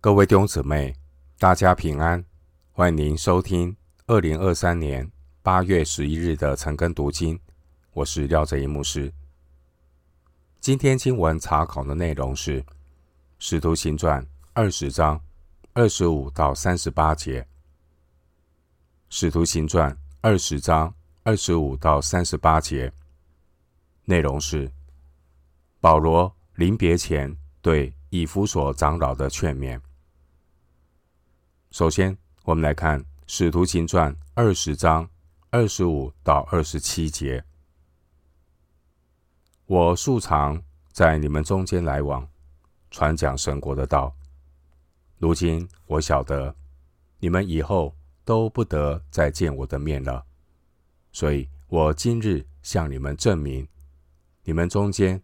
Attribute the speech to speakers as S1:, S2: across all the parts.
S1: 各位弟兄姊妹，大家平安！欢迎您收听二零二三年八月十一日的晨更读经。我是廖哲一牧师。今天经文查考的内容是《使徒行传》二十章二十五到三十八节，《使徒行传》二十章二十五到三十八节内容是保罗临别前对以弗所长老的劝勉。首先，我们来看《使徒行传》二十章二十五到二十七节。我素常在你们中间来往，传讲神国的道。如今我晓得，你们以后都不得再见我的面了，所以我今日向你们证明：你们中间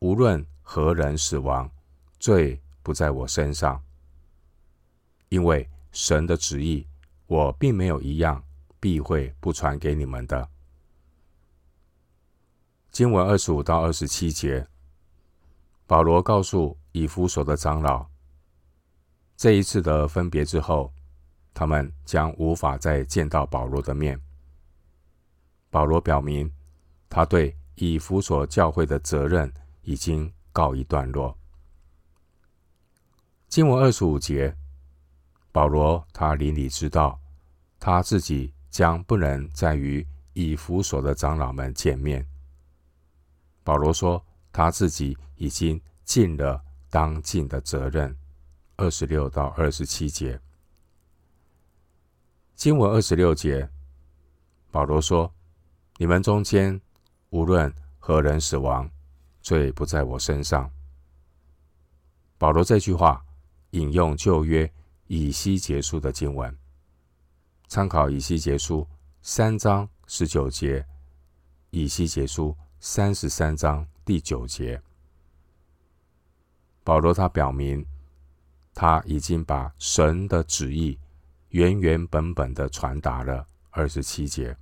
S1: 无论何人死亡，罪不在我身上。因为神的旨意，我并没有一样避讳不传给你们的。经文二十五到二十七节，保罗告诉以弗所的长老，这一次的分别之后，他们将无法再见到保罗的面。保罗表明，他对以弗所教会的责任已经告一段落。经文二十五节。保罗他灵里知道，他自己将不能再与以弗所的长老们见面。保罗说，他自己已经尽了当尽的责任。二十六到二十七节，经文二十六节，保罗说：“你们中间无论何人死亡，罪不在我身上。”保罗这句话引用旧约。以西结书的经文，参考以西结书三章十九节，以西结书三十三章第九节。保罗他表明，他已经把神的旨意原原本本的传达了。二十七节，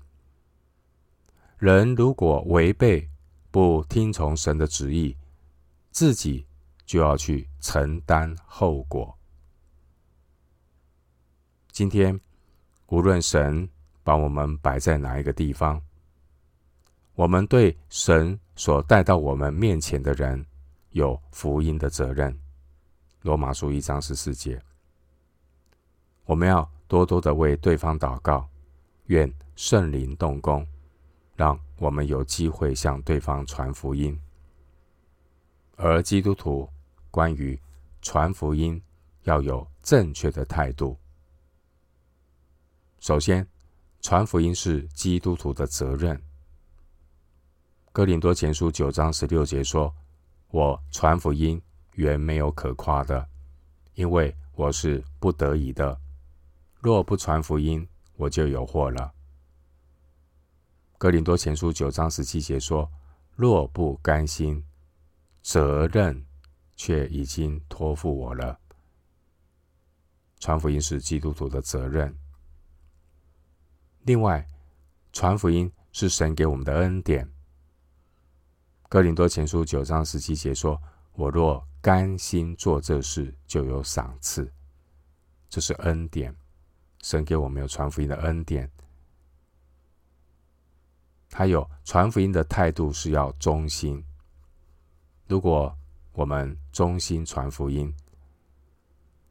S1: 人如果违背不听从神的旨意，自己就要去承担后果。今天，无论神把我们摆在哪一个地方，我们对神所带到我们面前的人有福音的责任。罗马书一章十四节，我们要多多的为对方祷告，愿圣灵动工，让我们有机会向对方传福音。而基督徒关于传福音要有正确的态度。首先，传福音是基督徒的责任。哥林多前书九章十六节说：“我传福音原没有可夸的，因为我是不得已的。若不传福音，我就有祸了。”哥林多前书九章十七节说：“若不甘心，责任却已经托付我了。”传福音是基督徒的责任。另外，传福音是神给我们的恩典。哥林多前书九章十七节说：“我若甘心做这事，就有赏赐。”这是恩典，神给我们有传福音的恩典。还有传福音的态度是要忠心。如果我们忠心传福音，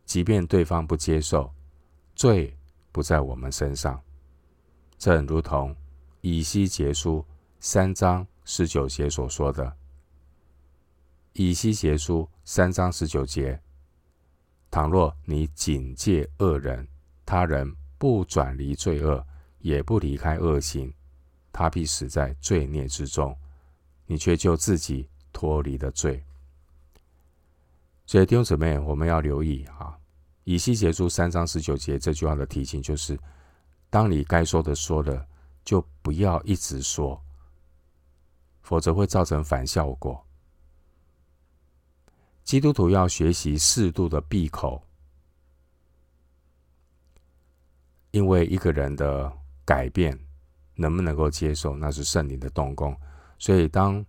S1: 即便对方不接受，罪不在我们身上。正如同以西结书三章十九节所说的，以西结书三章十九节：倘若你警戒恶人，他人不转离罪恶，也不离开恶行，他必死在罪孽之中，你却救自己脱离了罪。所以弟兄姊妹，我们要留意啊，以西结书三章十九节这句话的提醒就是。当你该说的说了，就不要一直说，否则会造成反效果。基督徒要学习适度的闭口，因为一个人的改变能不能够接受，那是圣灵的动工。所以，当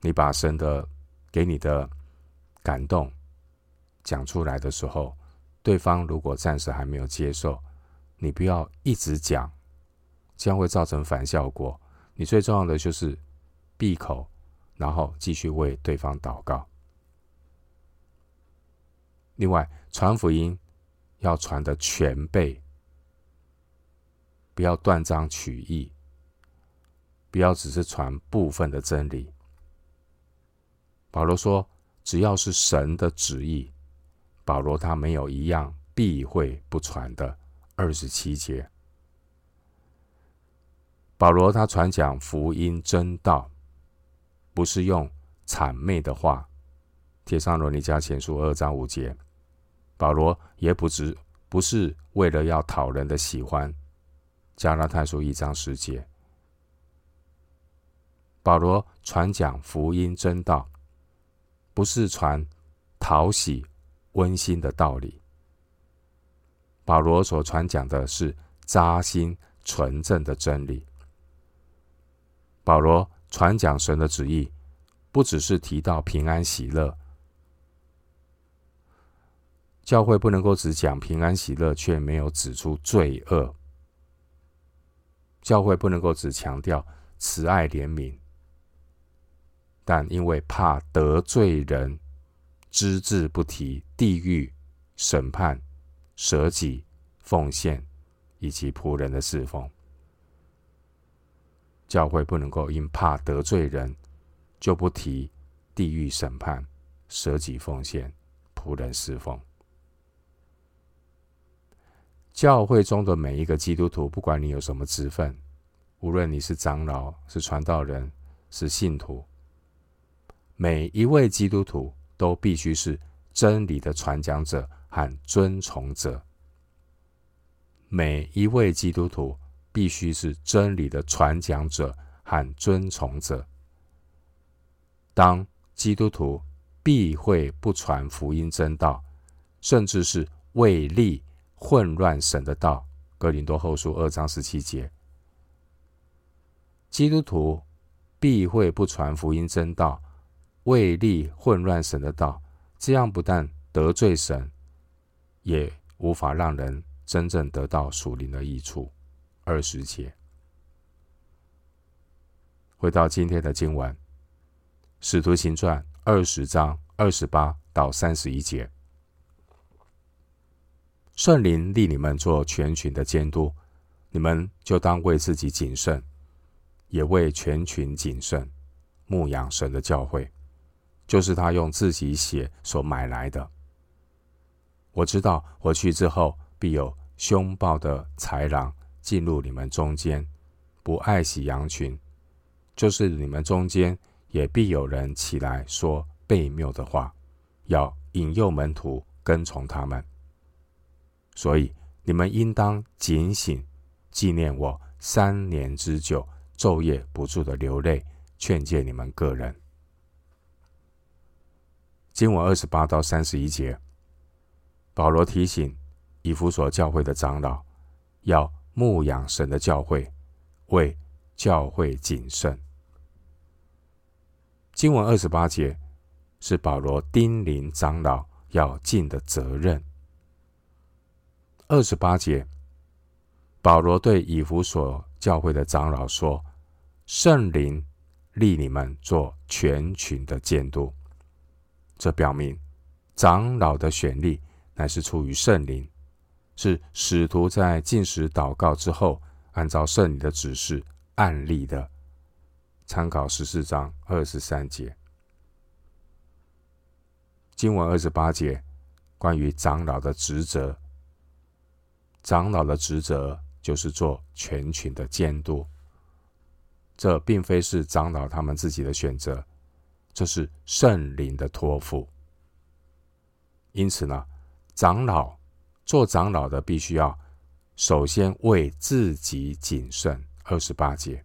S1: 你把神的给你的感动讲出来的时候，对方如果暂时还没有接受，你不要一直讲，这样会造成反效果。你最重要的就是闭口，然后继续为对方祷告。另外，传福音要传的全备，不要断章取义，不要只是传部分的真理。保罗说：“只要是神的旨意。”保罗他没有一样避讳不传的。二十七节，保罗他传讲福音真道，不是用谄媚的话。帖撒罗尼迦前书二章五节，保罗也不只不是为了要讨人的喜欢。加拉太书一章十节，保罗传讲福音真道，不是传讨喜。温馨的道理，保罗所传讲的是扎心纯正的真理。保罗传讲神的旨意，不只是提到平安喜乐。教会不能够只讲平安喜乐，却没有指出罪恶。教会不能够只强调慈爱怜悯，但因为怕得罪人。只字不提地狱审判、舍己奉献以及仆人的侍奉。教会不能够因怕得罪人，就不提地狱审判、舍己奉献、仆人侍奉。教会中的每一个基督徒，不管你有什么职分，无论你是长老、是传道人、是信徒，每一位基督徒。都必须是真理的传讲者和遵从者。每一位基督徒必须是真理的传讲者和遵从者。当基督徒避讳不传福音真道，甚至是为利混乱神的道，哥林多后书二章十七节。基督徒避讳不传福音真道。为利混乱神的道，这样不但得罪神，也无法让人真正得到属灵的益处。二十节，回到今天的经文，《使徒行传》二十章二十八到三十一节，圣灵立你们做全群的监督，你们就当为自己谨慎，也为全群谨慎，牧养神的教会。就是他用自己血所买来的。我知道我去之后，必有凶暴的豺狼进入你们中间，不爱惜羊群。就是你们中间也必有人起来说悖谬的话，要引诱门徒跟从他们。所以你们应当警醒，纪念我三年之久，昼夜不住的流泪，劝诫你们个人。经文二十八到三十一节，保罗提醒以弗所教会的长老，要牧养神的教会，为教会谨慎。经文二十八节是保罗叮咛长老要尽的责任。二十八节，保罗对以弗所教会的长老说：“圣灵立你们做全群的监督。”这表明，长老的选立乃是出于圣灵，是使徒在禁食祷告之后，按照圣灵的指示按立的。参考十四章二十三节，经文二十八节，关于长老的职责。长老的职责就是做全群的监督，这并非是长老他们自己的选择。这是圣灵的托付，因此呢，长老做长老的必须要首先为自己谨慎。二十八节，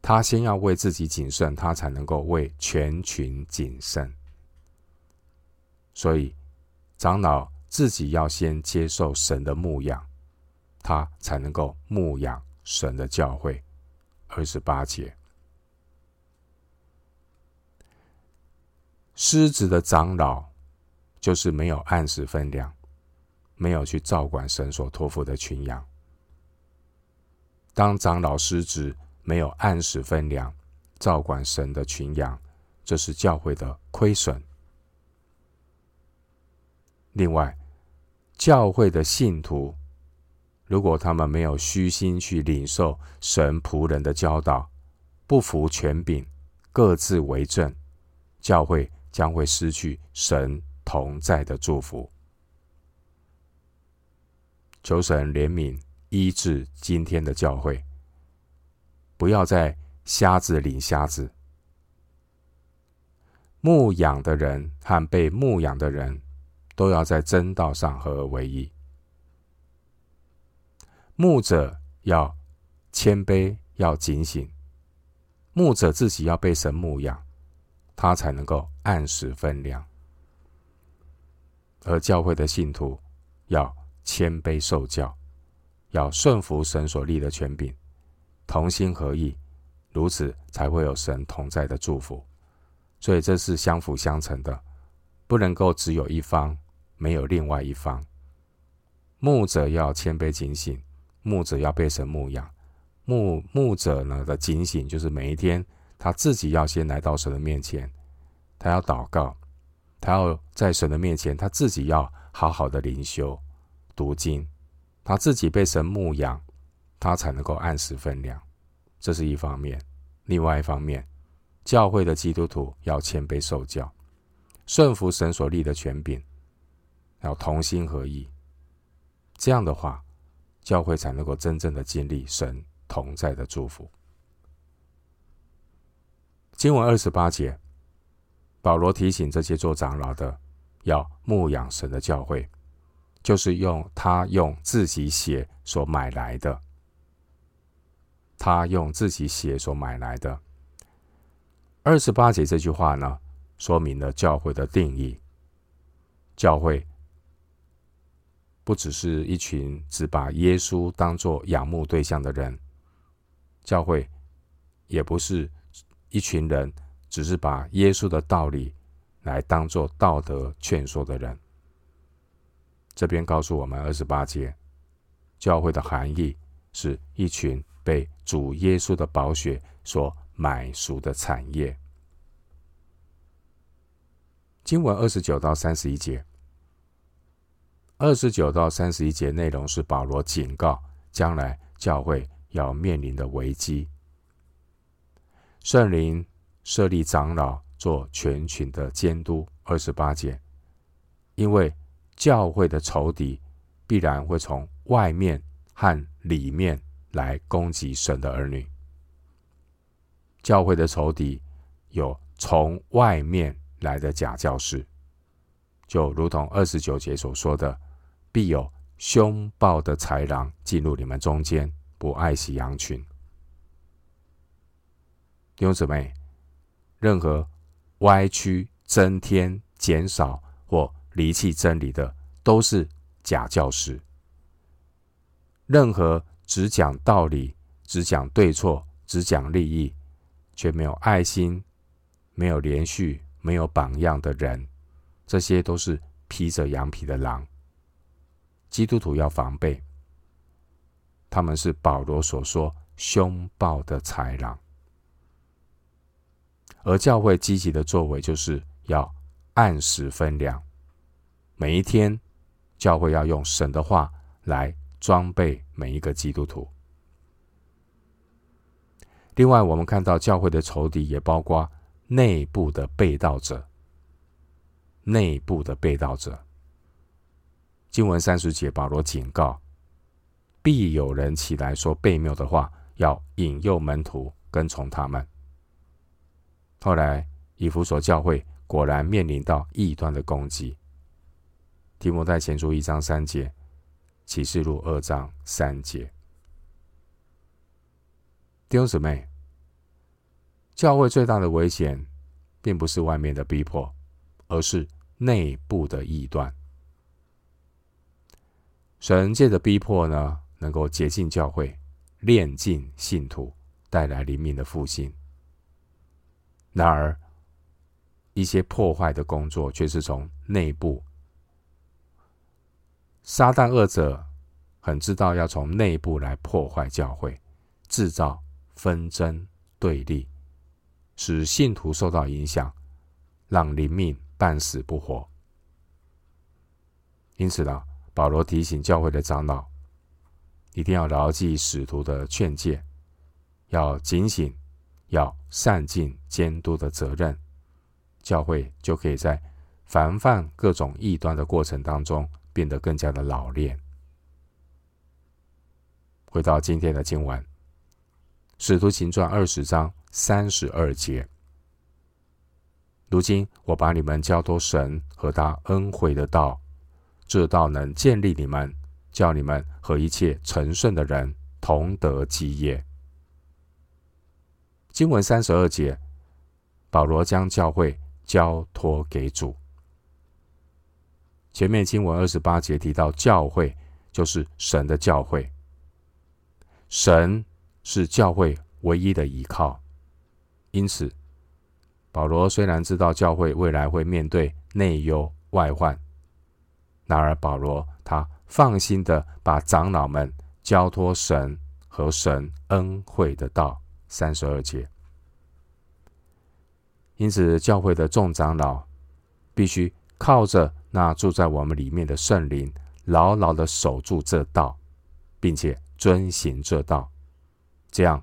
S1: 他先要为自己谨慎，他才能够为全群谨慎。所以，长老自己要先接受神的牧养，他才能够牧养神的教会。二十八节。失职的长老就是没有按时分粮，没有去照管神所托付的群羊。当长老失职，没有按时分粮，照管神的群羊，这是教会的亏损。另外，教会的信徒，如果他们没有虚心去领受神仆人的教导，不服权柄，各自为政，教会将会失去神同在的祝福。求神怜悯。医治今天的教会，不要再瞎子领瞎子。牧养的人和被牧养的人，都要在真道上合而为一。牧者要谦卑，要警醒。牧者自己要被神牧养，他才能够按时分粮。而教会的信徒要谦卑受教。要顺服神所立的权柄，同心合意，如此才会有神同在的祝福。所以这是相辅相成的，不能够只有一方，没有另外一方。牧者要谦卑警醒，牧者要被神牧养。牧牧者呢的警醒，就是每一天他自己要先来到神的面前，他要祷告，他要在神的面前，他自己要好好的灵修、读经。他自己被神牧养，他才能够按时分粮，这是一方面。另外一方面，教会的基督徒要谦卑受教，顺服神所立的权柄，要同心合意。这样的话，教会才能够真正的经历神同在的祝福。经文二十八节，保罗提醒这些做长老的，要牧养神的教会。就是用他用自己血所买来的，他用自己血所买来的。二十八节这句话呢，说明了教会的定义。教会不只是一群只把耶稣当作仰慕对象的人，教会也不是一群人只是把耶稣的道理来当做道德劝说的人。这边告诉我们二十八节，教会的含义是一群被主耶稣的宝血所买赎的产业。经文二十九到三十一节，二十九到三十一节内容是保罗警告将来教会要面临的危机。圣灵设立长老做全群的监督。二十八节，因为。教会的仇敌必然会从外面和里面来攻击神的儿女。教会的仇敌有从外面来的假教师，就如同二十九节所说的，必有凶暴的豺狼进入你们中间，不爱惜羊群。弟兄姊妹，任何歪曲、增添、减少或离弃真理的都是假教师。任何只讲道理、只讲对错、只讲利益，却没有爱心、没有连续、没有榜样的人，这些都是披着羊皮的狼。基督徒要防备，他们是保罗所说凶暴的豺狼。而教会积极的作为，就是要按时分粮。每一天，教会要用神的话来装备每一个基督徒。另外，我们看到教会的仇敌也包括内部的背道者。内部的背道者，经文三十节，保罗警告：必有人起来说悖谬的话，要引诱门徒跟从他们。后来，以弗所教会果然面临到异端的攻击。提摩太前书一章三节，启示录二章三节。弟兄姊妹，教会最大的危险，并不是外面的逼迫，而是内部的异端。神界的逼迫呢，能够洁净教会，炼净信徒，带来灵命的复兴。然而，一些破坏的工作，却是从内部撒旦恶者很知道要从内部来破坏教会，制造纷争对立，使信徒受到影响，让灵命半死不活。因此呢，保罗提醒教会的长老，一定要牢记使徒的劝诫，要警醒，要善尽监督的责任，教会就可以在防范各种异端的过程当中变得更加的老练。回到今天的经文，《使徒行传》二十章三十二节。如今我把你们交托神和他恩惠的道，这道能建立你们，叫你们和一切成圣的人同得基业。经文三十二节，保罗将教会交托给主。前面经文二十八节提到，教会就是神的教会，神是教会唯一的依靠。因此，保罗虽然知道教会未来会面对内忧外患，然而保罗他放心的把长老们交托神和神恩惠的道。三十二节。因此，教会的众长老必须靠着。那住在我们里面的圣灵，牢牢的守住这道，并且遵行这道，这样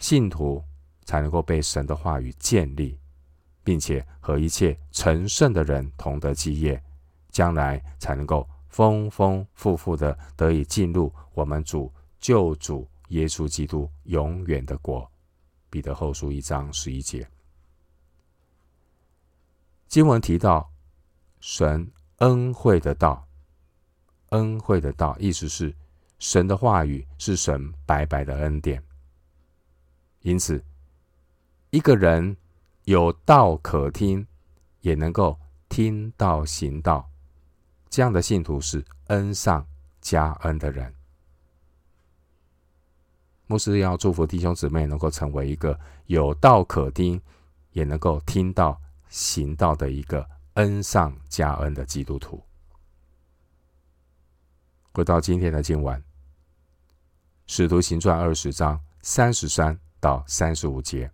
S1: 信徒才能够被神的话语建立，并且和一切成圣的人同得基业，将来才能够丰丰富富的得以进入我们主救主耶稣基督永远的国。彼得后书一章十一节，经文提到。神恩惠的道，恩惠的道，意思是神的话语是神白白的恩典。因此，一个人有道可听，也能够听到行道，这样的信徒是恩上加恩的人。牧师要祝福弟兄姊妹能够成为一个有道可听，也能够听到行道的一个。恩上加恩的基督徒，回到今天的经文，《使徒行传》二十章三十三到三十五节。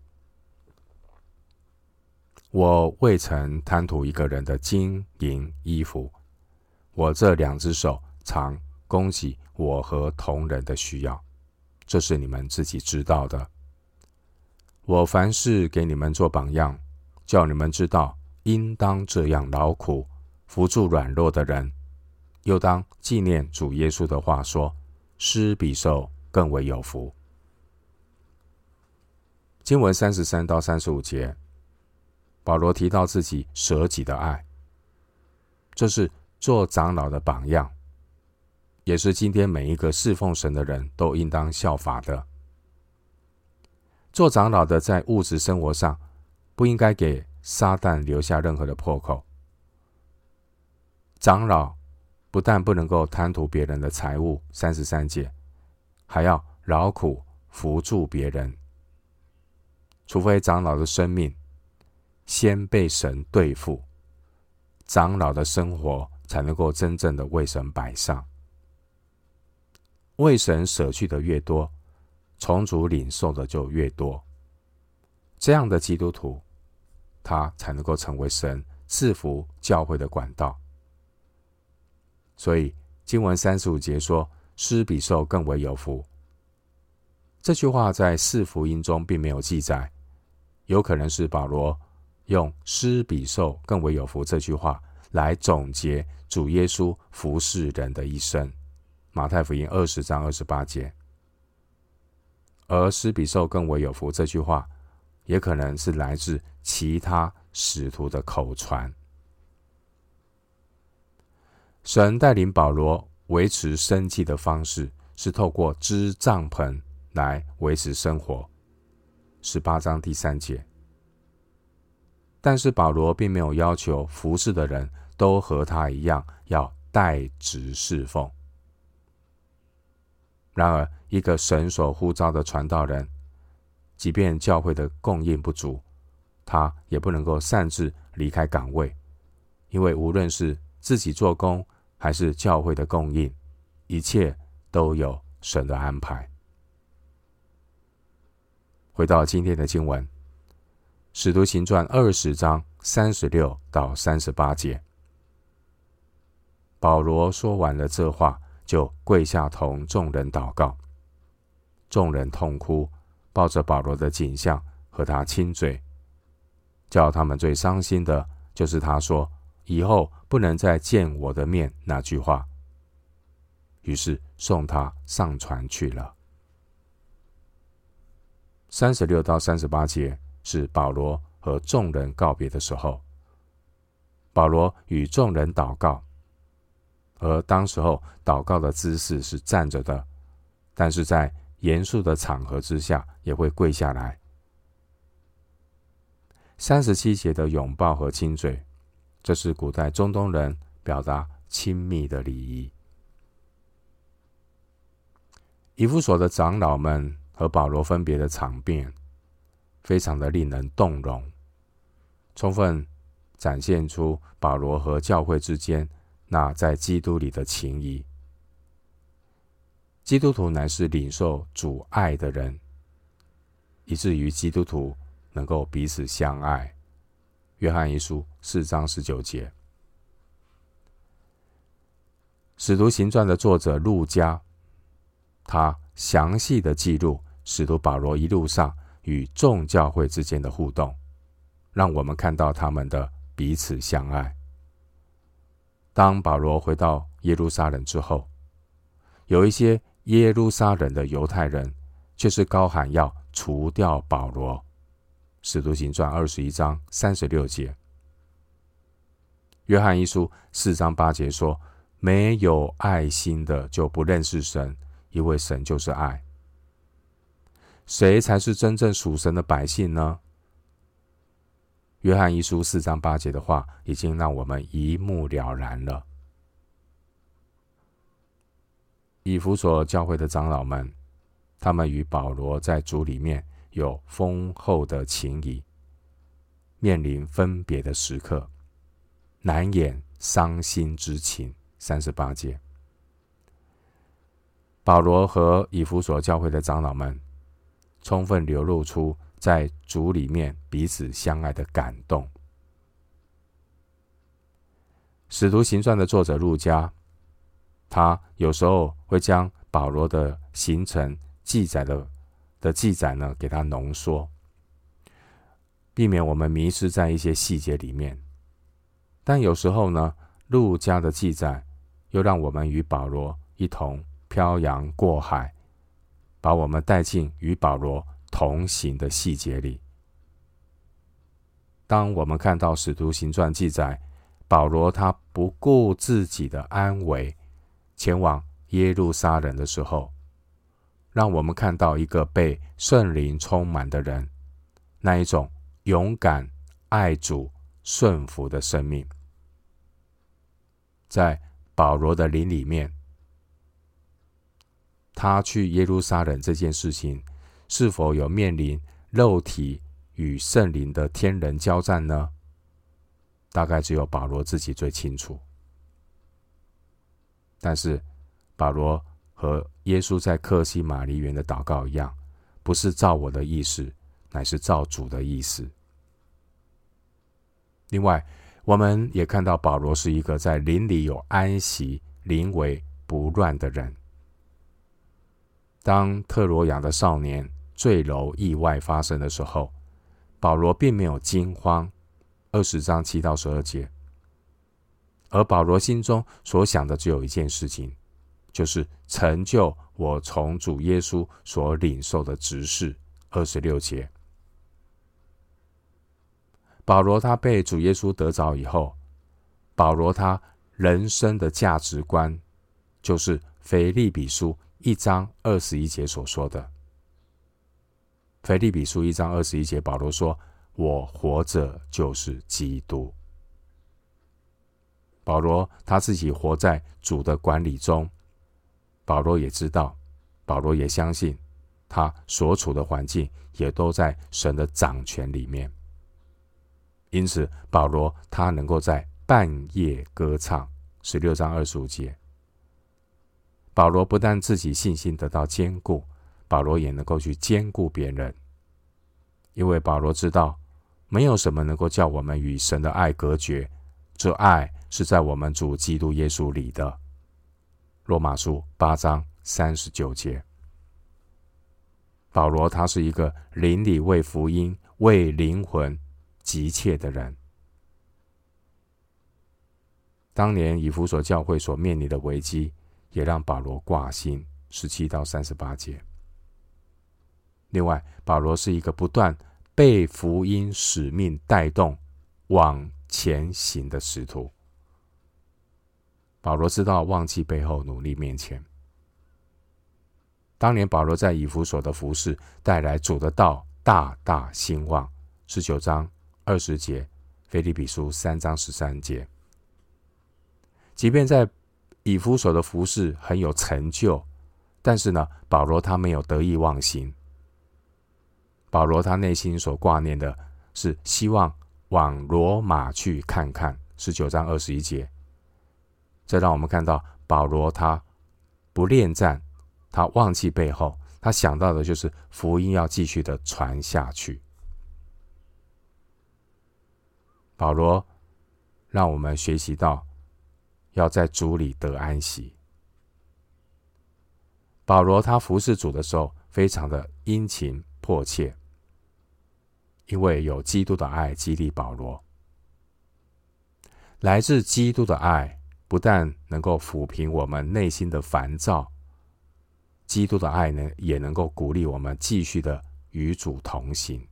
S1: 我未曾贪图一个人的金银衣服，我这两只手常供给我和同人的需要，这是你们自己知道的。我凡事给你们做榜样，叫你们知道。应当这样劳苦，扶助软弱的人，又当纪念主耶稣的话说：“施比受更为有福。”经文三十三到三十五节，保罗提到自己舍己的爱，这是做长老的榜样，也是今天每一个侍奉神的人都应当效法的。做长老的在物质生活上，不应该给撒旦留下任何的破口。长老不但不能够贪图别人的财物，三十三节，还要劳苦扶助别人。除非长老的生命先被神对付，长老的生活才能够真正的为神摆上。为神舍去的越多，从主领受的就越多。这样的基督徒。他才能够成为神赐福教会的管道。所以经文三十五节说：“施比受更为有福。”这句话在四福音中并没有记载，有可能是保罗用“施比受更为有福”这句话来总结主耶稣服侍人的一生。马太福音二十章二十八节，而“施比受更为有福”这句话。也可能是来自其他使徒的口传。神带领保罗维持生计的方式是透过织帐篷来维持生活。十八章第三节。但是保罗并没有要求服侍的人都和他一样要代职侍奉。然而，一个神所呼召的传道人。即便教会的供应不足，他也不能够擅自离开岗位，因为无论是自己做工还是教会的供应，一切都有神的安排。回到今天的经文，《使徒行传》二十章三十六到三十八节，保罗说完了这话，就跪下同众人祷告。众人痛哭，抱着保罗的景象和他亲嘴。叫他们最伤心的，就是他说。以后不能再见我的面那句话。于是送他上船去了。三十六到三十八节是保罗和众人告别的时候。保罗与众人祷告，而当时候祷告的姿势是站着的，但是在严肃的场合之下也会跪下来。三十七节的拥抱和亲嘴。这是古代中东人表达亲密的礼仪。以弗所的长老们和保罗分别的场面，非常的令人动容，充分展现出保罗和教会之间那在基督里的情谊。基督徒乃是领受主爱的人，以至于基督徒能够彼此相爱。约翰一书四章十九节，《使徒行传》的作者路加，他详细的记录使徒保罗一路上与众教会之间的互动，让我们看到他们的彼此相爱。当保罗回到耶路撒冷之后，有一些耶路撒冷的犹太人却是高喊要除掉保罗。使徒行传二十一章三十六节，约翰一书四章八节说：“没有爱心的就不认识神，因为神就是爱。”谁才是真正属神的百姓呢？约翰一书四章八节的话，已经让我们一目了然了。以弗所教会的长老们，他们与保罗在主里面。有丰厚的情谊，面临分别的时刻，难掩伤心之情。三十八节，保罗和以弗所教会的长老们，充分流露出在主里面彼此相爱的感动。使徒行传的作者路加，他有时候会将保罗的行程记载的。的记载呢，给它浓缩，避免我们迷失在一些细节里面。但有时候呢，路加的记载又让我们与保罗一同漂洋过海，把我们带进与保罗同行的细节里。当我们看到《使徒行传》记载保罗他不顾自己的安危，前往耶路撒冷的时候，让我们看到一个被圣灵充满的人，那一种勇敢、爱主、顺服的生命。在保罗的灵里面，他去耶路撒冷这件事情，是否有面临肉体与圣灵的天人交战呢？大概只有保罗自己最清楚。但是保罗。和耶稣在克西马尼园的祷告一样，不是照我的意思，乃是照主的意思。另外，我们也看到保罗是一个在灵里有安息、临危不乱的人。当特罗亚的少年坠楼意外发生的时候，保罗并没有惊慌。二十章七到十二节，而保罗心中所想的只有一件事情。就是成就我从主耶稣所领受的职事。二十六节，保罗他被主耶稣得着以后，保罗他人生的价值观，就是腓利比书一章二十一节所说的。腓立比书一章二十一节，保罗说：“我活着就是基督。”保罗他自己活在主的管理中。保罗也知道，保罗也相信，他所处的环境也都在神的掌权里面。因此，保罗他能够在半夜歌唱，十六章二十五节。保罗不但自己信心得到坚固，保罗也能够去兼顾别人，因为保罗知道，没有什么能够叫我们与神的爱隔绝，这爱是在我们主基督耶稣里的。罗马书八章三十九节。保罗他是一个邻里为福音、为灵魂急切的人。当年以弗所教会所面临的危机。也让保罗挂心，十七到三十八节。另外，保罗是一个不断被福音使命带动往前行的使徒。保罗知道忘记背后，努力面前。当年保罗在以弗所的服饰，带来主的道大大兴旺。十九章二十节，腓立比书三章十三节。即便在以弗所的服饰很有成就，但是呢，保罗他没有得意忘形。保罗他内心所挂念的是希望往罗马去看看，十九章二十一节。这让我们看到保罗他不恋战，他忘记背后，他想到的就是福音要继续的传下去。保罗让我们学习到。要在主里得安息。保罗他服侍主的时候，非常的殷勤迫切，因为有基督的爱激励保罗。来自基督的爱，不但能够抚平我们内心的烦躁，基督的爱呢，也能够鼓励我们继续的与主同行。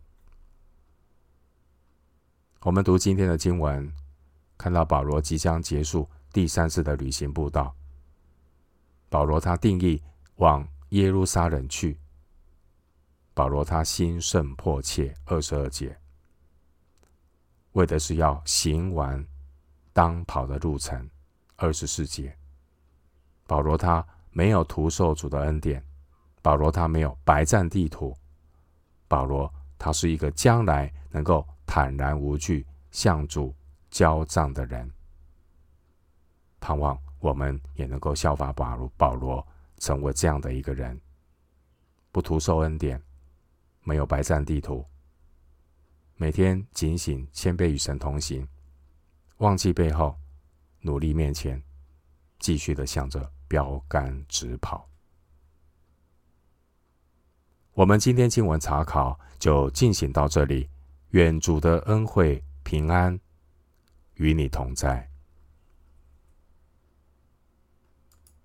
S1: 我们读今天的经文，看到保罗即将结束。第三次的旅行布道，保罗他定义往耶路撒冷去。保罗他心甚迫切，二十二节，为的是要行完当跑的路程。二十四节，保罗他没有徒受主的恩典，保罗他没有白占地土，保罗他是一个将来能够坦然无惧向主交账的人。盼望我们也能够效法保罗，保罗成为这样的一个人，不徒受恩典，没有白占地图，每天警醒谦卑与神同行，忘记背后，努力面前，继续的向着标杆直跑。我们今天经文查考就进行到这里，愿主的恩惠平安与你同在。